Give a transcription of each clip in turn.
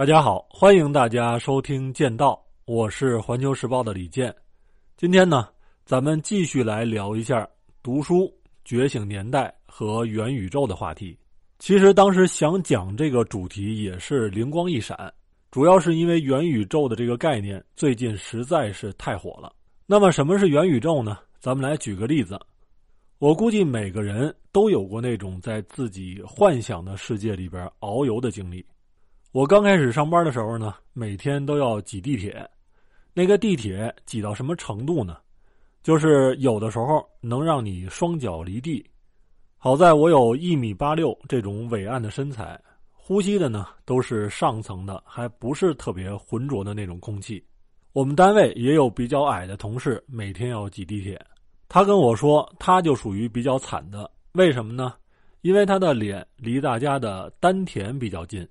大家好，欢迎大家收听《剑道》，我是环球时报的李健。今天呢，咱们继续来聊一下读书、觉醒年代和元宇宙的话题。其实当时想讲这个主题也是灵光一闪，主要是因为元宇宙的这个概念最近实在是太火了。那么什么是元宇宙呢？咱们来举个例子。我估计每个人都有过那种在自己幻想的世界里边遨游的经历。我刚开始上班的时候呢，每天都要挤地铁，那个地铁挤到什么程度呢？就是有的时候能让你双脚离地。好在我有一米八六这种伟岸的身材，呼吸的呢都是上层的，还不是特别浑浊的那种空气。我们单位也有比较矮的同事，每天要挤地铁。他跟我说，他就属于比较惨的，为什么呢？因为他的脸离大家的丹田比较近，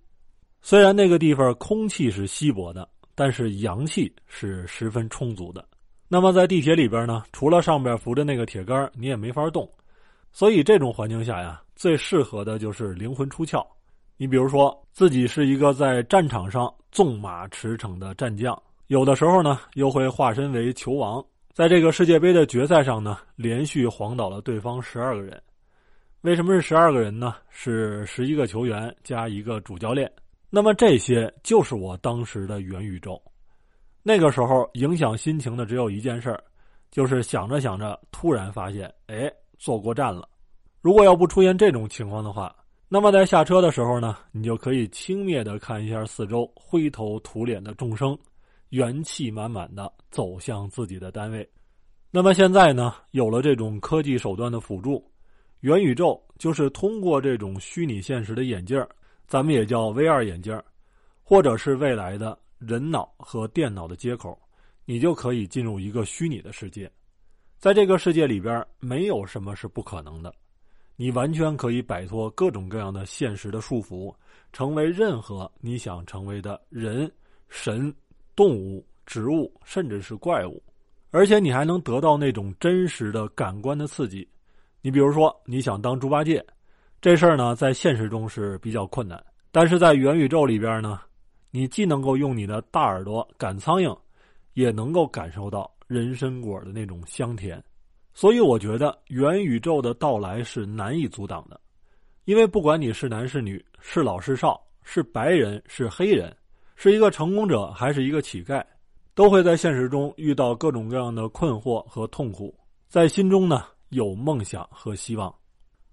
虽然那个地方空气是稀薄的，但是阳气是十分充足的。那么在地铁里边呢，除了上边扶着那个铁杆，你也没法动。所以这种环境下呀，最适合的就是灵魂出窍。你比如说，自己是一个在战场上纵马驰骋的战将，有的时候呢，又会化身为球王。在这个世界杯的决赛上呢，连续晃倒了对方十二个人。为什么是十二个人呢？是十一个球员加一个主教练。那么这些就是我当时的元宇宙。那个时候影响心情的只有一件事儿，就是想着想着，突然发现，哎，坐过站了。如果要不出现这种情况的话，那么在下车的时候呢，你就可以轻蔑的看一下四周灰头土脸的众生。元气满满的走向自己的单位，那么现在呢？有了这种科技手段的辅助，元宇宙就是通过这种虚拟现实的眼镜咱们也叫 VR 眼镜或者是未来的人脑和电脑的接口，你就可以进入一个虚拟的世界。在这个世界里边，没有什么是不可能的，你完全可以摆脱各种各样的现实的束缚，成为任何你想成为的人、神。动物、植物，甚至是怪物，而且你还能得到那种真实的感官的刺激。你比如说，你想当猪八戒，这事儿呢，在现实中是比较困难，但是在元宇宙里边呢，你既能够用你的大耳朵赶苍蝇，也能够感受到人参果的那种香甜。所以，我觉得元宇宙的到来是难以阻挡的，因为不管你是男是女，是老是少，是白人是黑人。是一个成功者还是一个乞丐，都会在现实中遇到各种各样的困惑和痛苦，在心中呢有梦想和希望，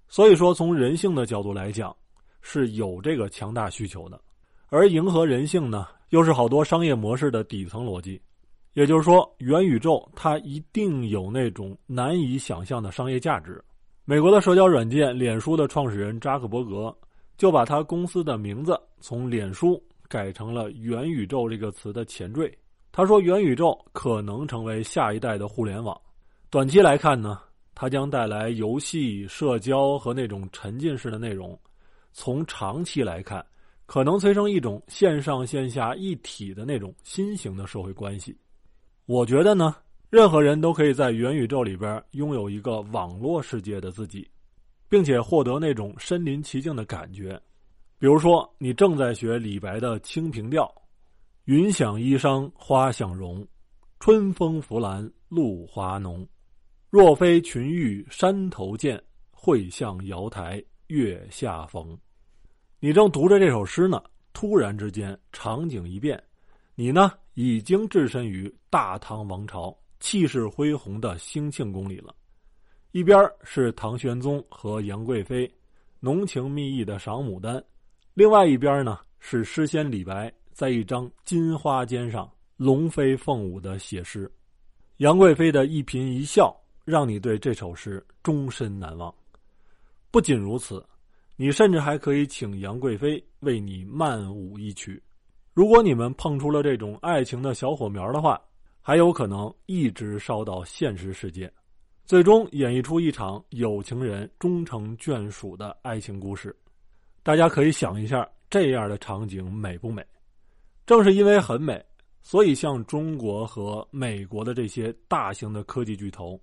所以说从人性的角度来讲，是有这个强大需求的，而迎合人性呢，又是好多商业模式的底层逻辑，也就是说，元宇宙它一定有那种难以想象的商业价值。美国的社交软件脸书的创始人扎克伯格，就把他公司的名字从脸书。改成了“元宇宙”这个词的前缀。他说：“元宇宙可能成为下一代的互联网。短期来看呢，它将带来游戏、社交和那种沉浸式的内容；从长期来看，可能催生一种线上线下一体的那种新型的社会关系。我觉得呢，任何人都可以在元宇宙里边拥有一个网络世界的自己，并且获得那种身临其境的感觉。”比如说，你正在学李白的《清平调》：“云想衣裳花想容，春风拂槛露华浓。若非群玉山头见，会向瑶台月下逢。”你正读着这首诗呢，突然之间场景一变，你呢已经置身于大唐王朝气势恢宏的兴庆宫里了。一边是唐玄宗和杨贵妃浓情蜜意的赏牡丹。另外一边呢，是诗仙李白在一张金花笺上龙飞凤舞的写诗，杨贵妃的一颦一笑让你对这首诗终身难忘。不仅如此，你甚至还可以请杨贵妃为你慢舞一曲。如果你们碰出了这种爱情的小火苗的话，还有可能一直烧到现实世界，最终演绎出一场有情人终成眷属的爱情故事。大家可以想一下，这样的场景美不美？正是因为很美，所以像中国和美国的这些大型的科技巨头，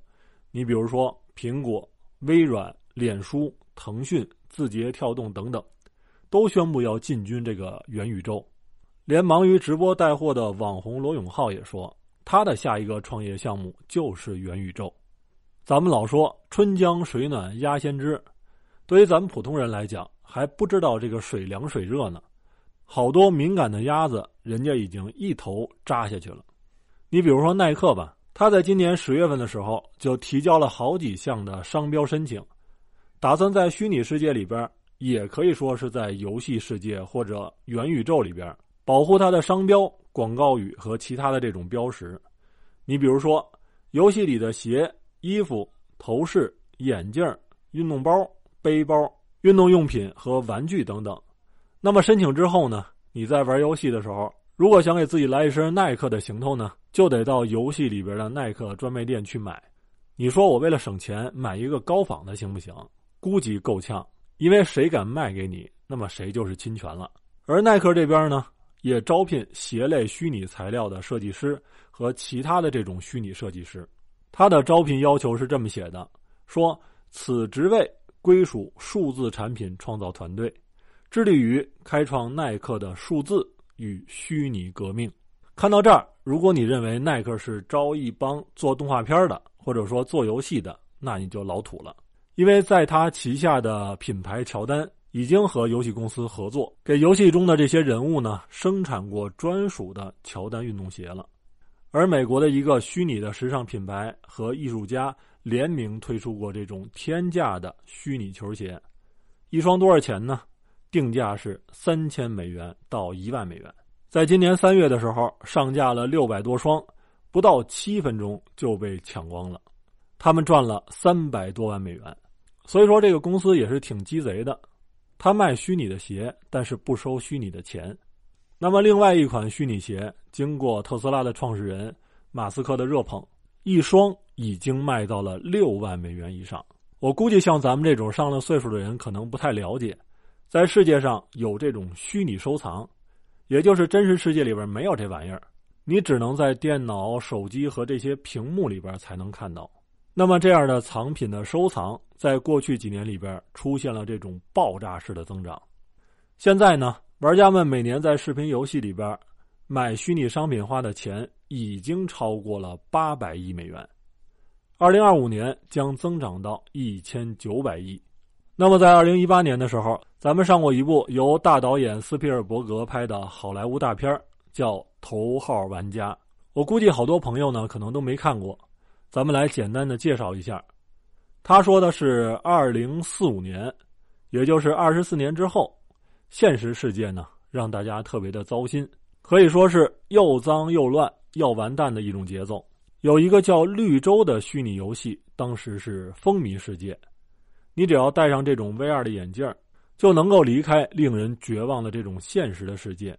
你比如说苹果、微软、脸书、腾讯、字节跳动等等，都宣布要进军这个元宇宙。连忙于直播带货的网红罗永浩也说，他的下一个创业项目就是元宇宙。咱们老说春江水暖鸭先知，对于咱们普通人来讲，还不知道这个水凉水热呢。好多敏感的鸭子，人家已经一头扎下去了。你比如说耐克吧，他在今年十月份的时候就提交了好几项的商标申请，打算在虚拟世界里边，也可以说是在游戏世界或者元宇宙里边，保护它的商标、广告语和其他的这种标识。你比如说，游戏里的鞋。衣服、头饰、眼镜、运动包、背包、运动用品和玩具等等。那么申请之后呢？你在玩游戏的时候，如果想给自己来一身耐克的行头呢，就得到游戏里边的耐克专卖店去买。你说我为了省钱买一个高仿的行不行？估计够呛，因为谁敢卖给你，那么谁就是侵权了。而耐克这边呢，也招聘鞋类虚拟材料的设计师和其他的这种虚拟设计师。他的招聘要求是这么写的：说此职位归属数字产品创造团队，致力于开创耐克的数字与虚拟革命。看到这儿，如果你认为耐克是招一帮做动画片的，或者说做游戏的，那你就老土了。因为在他旗下的品牌乔丹已经和游戏公司合作，给游戏中的这些人物呢生产过专属的乔丹运动鞋了。而美国的一个虚拟的时尚品牌和艺术家联名推出过这种天价的虚拟球鞋，一双多少钱呢？定价是三千美元到一万美元。在今年三月的时候，上架了六百多双，不到七分钟就被抢光了。他们赚了三百多万美元，所以说这个公司也是挺鸡贼的，他卖虚拟的鞋，但是不收虚拟的钱。那么，另外一款虚拟鞋，经过特斯拉的创始人马斯克的热捧，一双已经卖到了六万美元以上。我估计，像咱们这种上了岁数的人，可能不太了解，在世界上有这种虚拟收藏，也就是真实世界里边没有这玩意儿，你只能在电脑、手机和这些屏幕里边才能看到。那么，这样的藏品的收藏，在过去几年里边出现了这种爆炸式的增长。现在呢？玩家们每年在视频游戏里边买虚拟商品花的钱已经超过了八百亿美元，二零二五年将增长到一千九百亿。那么在二零一八年的时候，咱们上过一部由大导演斯皮尔伯格拍的好莱坞大片叫《头号玩家》。我估计好多朋友呢可能都没看过，咱们来简单的介绍一下。他说的是二零四五年，也就是二十四年之后。现实世界呢，让大家特别的糟心，可以说是又脏又乱，要完蛋的一种节奏。有一个叫绿洲的虚拟游戏，当时是风靡世界。你只要戴上这种 VR 的眼镜，就能够离开令人绝望的这种现实的世界，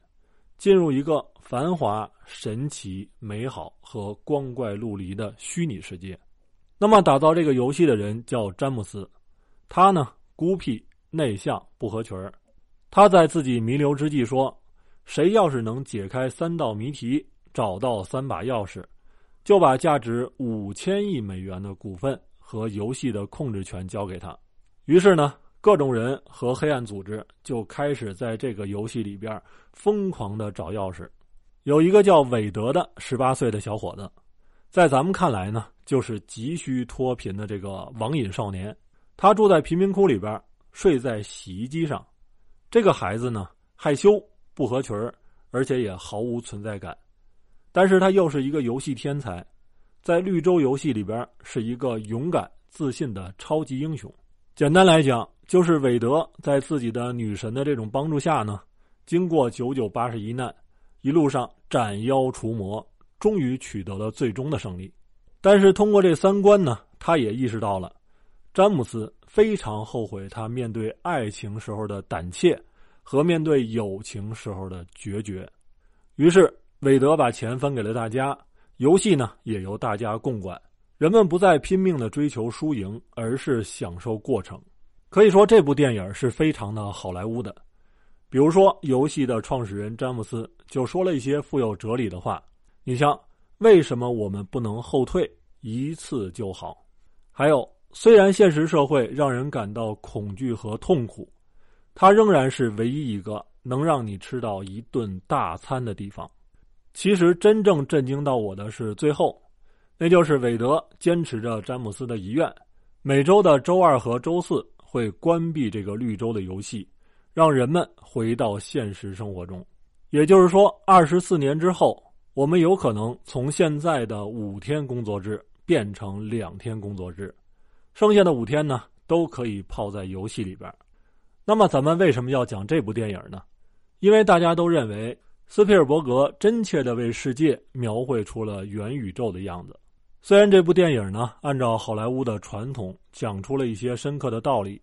进入一个繁华、神奇、美好和光怪陆离的虚拟世界。那么，打造这个游戏的人叫詹姆斯，他呢孤僻、内向、不合群儿。他在自己弥留之际说：“谁要是能解开三道谜题，找到三把钥匙，就把价值五千亿美元的股份和游戏的控制权交给他。”于是呢，各种人和黑暗组织就开始在这个游戏里边疯狂的找钥匙。有一个叫韦德的十八岁的小伙子，在咱们看来呢，就是急需脱贫的这个网瘾少年。他住在贫民窟里边，睡在洗衣机上。这个孩子呢，害羞不合群，而且也毫无存在感。但是他又是一个游戏天才，在绿洲游戏里边是一个勇敢自信的超级英雄。简单来讲，就是韦德在自己的女神的这种帮助下呢，经过九九八十一难，一路上斩妖除魔，终于取得了最终的胜利。但是通过这三关呢，他也意识到了。詹姆斯非常后悔他面对爱情时候的胆怯和面对友情时候的决绝，于是韦德把钱分给了大家，游戏呢也由大家共管，人们不再拼命的追求输赢，而是享受过程。可以说这部电影是非常的好莱坞的。比如说，游戏的创始人詹姆斯就说了一些富有哲理的话，你像为什么我们不能后退一次就好？还有。虽然现实社会让人感到恐惧和痛苦，它仍然是唯一一个能让你吃到一顿大餐的地方。其实真正震惊到我的是最后，那就是韦德坚持着詹姆斯的遗愿，每周的周二和周四会关闭这个绿洲的游戏，让人们回到现实生活中。也就是说，二十四年之后，我们有可能从现在的五天工作制变成两天工作制，剩下的五天呢都可以泡在游戏里边。那么，咱们为什么要讲这部电影呢？因为大家都认为。斯皮尔伯格真切地为世界描绘出了元宇宙的样子。虽然这部电影呢，按照好莱坞的传统讲出了一些深刻的道理，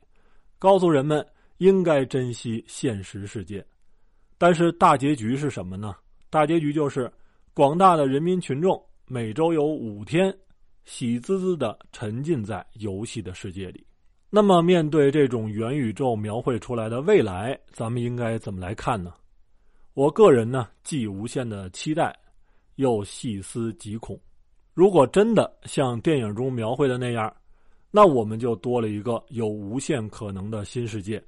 告诉人们应该珍惜现实世界，但是大结局是什么呢？大结局就是广大的人民群众每周有五天，喜滋滋地沉浸在游戏的世界里。那么，面对这种元宇宙描绘出来的未来，咱们应该怎么来看呢？我个人呢，既无限的期待，又细思极恐。如果真的像电影中描绘的那样，那我们就多了一个有无限可能的新世界。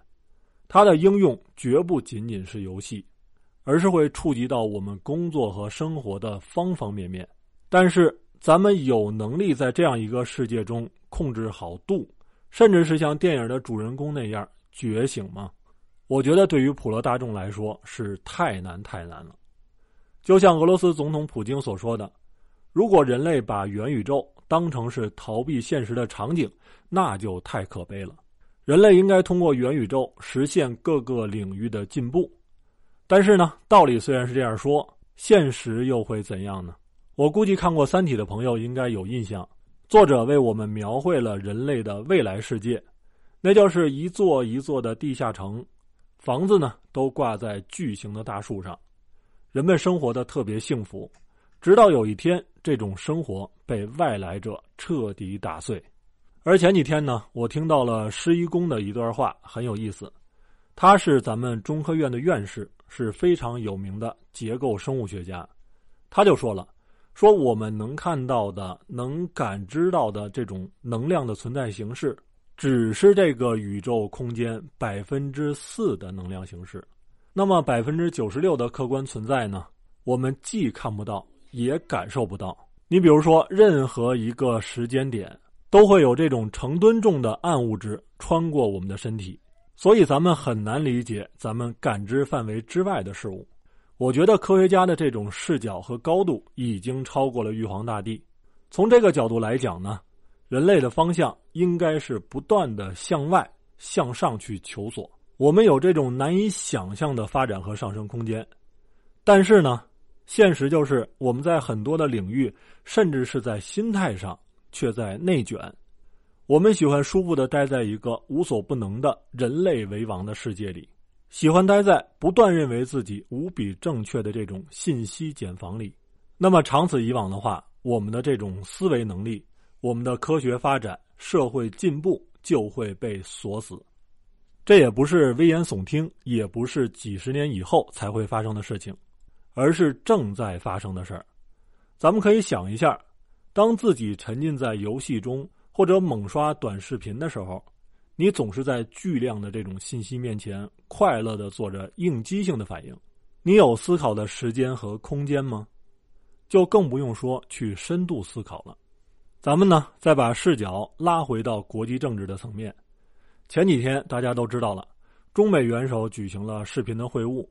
它的应用绝不仅仅是游戏，而是会触及到我们工作和生活的方方面面。但是，咱们有能力在这样一个世界中控制好度，甚至是像电影的主人公那样觉醒吗？我觉得对于普罗大众来说是太难太难了，就像俄罗斯总统普京所说的：“如果人类把元宇宙当成是逃避现实的场景，那就太可悲了。人类应该通过元宇宙实现各个领域的进步。”但是呢，道理虽然是这样说，现实又会怎样呢？我估计看过《三体》的朋友应该有印象，作者为我们描绘了人类的未来世界，那就是一座一座的地下城。房子呢，都挂在巨型的大树上，人们生活的特别幸福。直到有一天，这种生活被外来者彻底打碎。而前几天呢，我听到了施一公的一段话，很有意思。他是咱们中科院的院士，是非常有名的结构生物学家。他就说了：“说我们能看到的、能感知到的这种能量的存在形式。”只是这个宇宙空间百分之四的能量形式，那么百分之九十六的客观存在呢？我们既看不到，也感受不到。你比如说，任何一个时间点都会有这种成吨重的暗物质穿过我们的身体，所以咱们很难理解咱们感知范围之外的事物。我觉得科学家的这种视角和高度已经超过了玉皇大帝。从这个角度来讲呢？人类的方向应该是不断的向外向上去求索，我们有这种难以想象的发展和上升空间。但是呢，现实就是我们在很多的领域，甚至是在心态上，却在内卷。我们喜欢舒服的待在一个无所不能的人类为王的世界里，喜欢待在不断认为自己无比正确的这种信息茧房里。那么长此以往的话，我们的这种思维能力。我们的科学发展、社会进步就会被锁死，这也不是危言耸听，也不是几十年以后才会发生的事情，而是正在发生的事儿。咱们可以想一下，当自己沉浸在游戏中或者猛刷短视频的时候，你总是在巨量的这种信息面前快乐的做着应激性的反应，你有思考的时间和空间吗？就更不用说去深度思考了。咱们呢，再把视角拉回到国际政治的层面。前几天大家都知道了，中美元首举行了视频的会晤，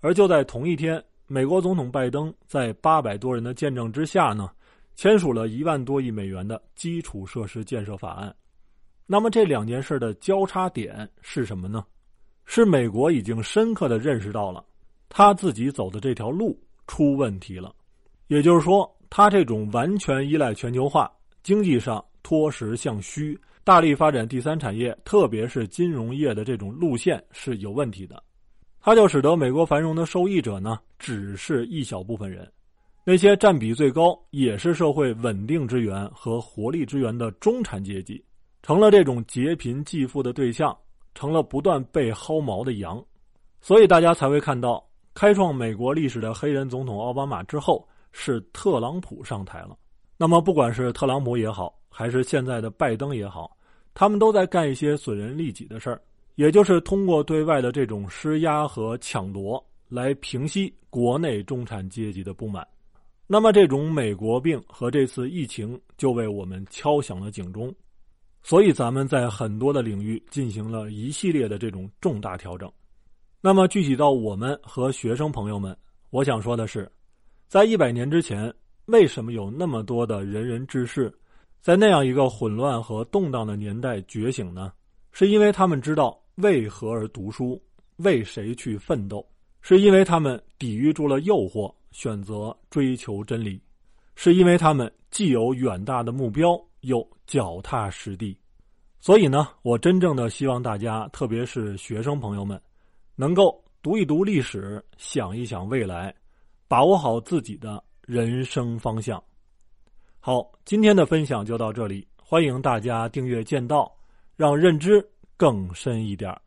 而就在同一天，美国总统拜登在八百多人的见证之下呢，签署了一万多亿美元的基础设施建设法案。那么这两件事的交叉点是什么呢？是美国已经深刻的认识到了，他自己走的这条路出问题了，也就是说，他这种完全依赖全球化。经济上脱实向虚，大力发展第三产业，特别是金融业的这种路线是有问题的。它就使得美国繁荣的受益者呢，只是一小部分人，那些占比最高，也是社会稳定之源和活力之源的中产阶级，成了这种劫贫济富的对象，成了不断被薅毛的羊。所以大家才会看到，开创美国历史的黑人总统奥巴马之后，是特朗普上台了。那么，不管是特朗普也好，还是现在的拜登也好，他们都在干一些损人利己的事儿，也就是通过对外的这种施压和抢夺来平息国内中产阶级的不满。那么，这种美国病和这次疫情就为我们敲响了警钟，所以咱们在很多的领域进行了一系列的这种重大调整。那么，具体到我们和学生朋友们，我想说的是，在一百年之前，为什么有那么多的仁人志士，在那样一个混乱和动荡的年代觉醒呢？是因为他们知道为何而读书，为谁去奋斗，是因为他们抵御住了诱惑。选择追求真理，是因为他们既有远大的目标，又脚踏实地。所以呢，我真正的希望大家，特别是学生朋友们，能够读一读历史，想一想未来，把握好自己的人生方向。好，今天的分享就到这里，欢迎大家订阅剑道，让认知更深一点儿。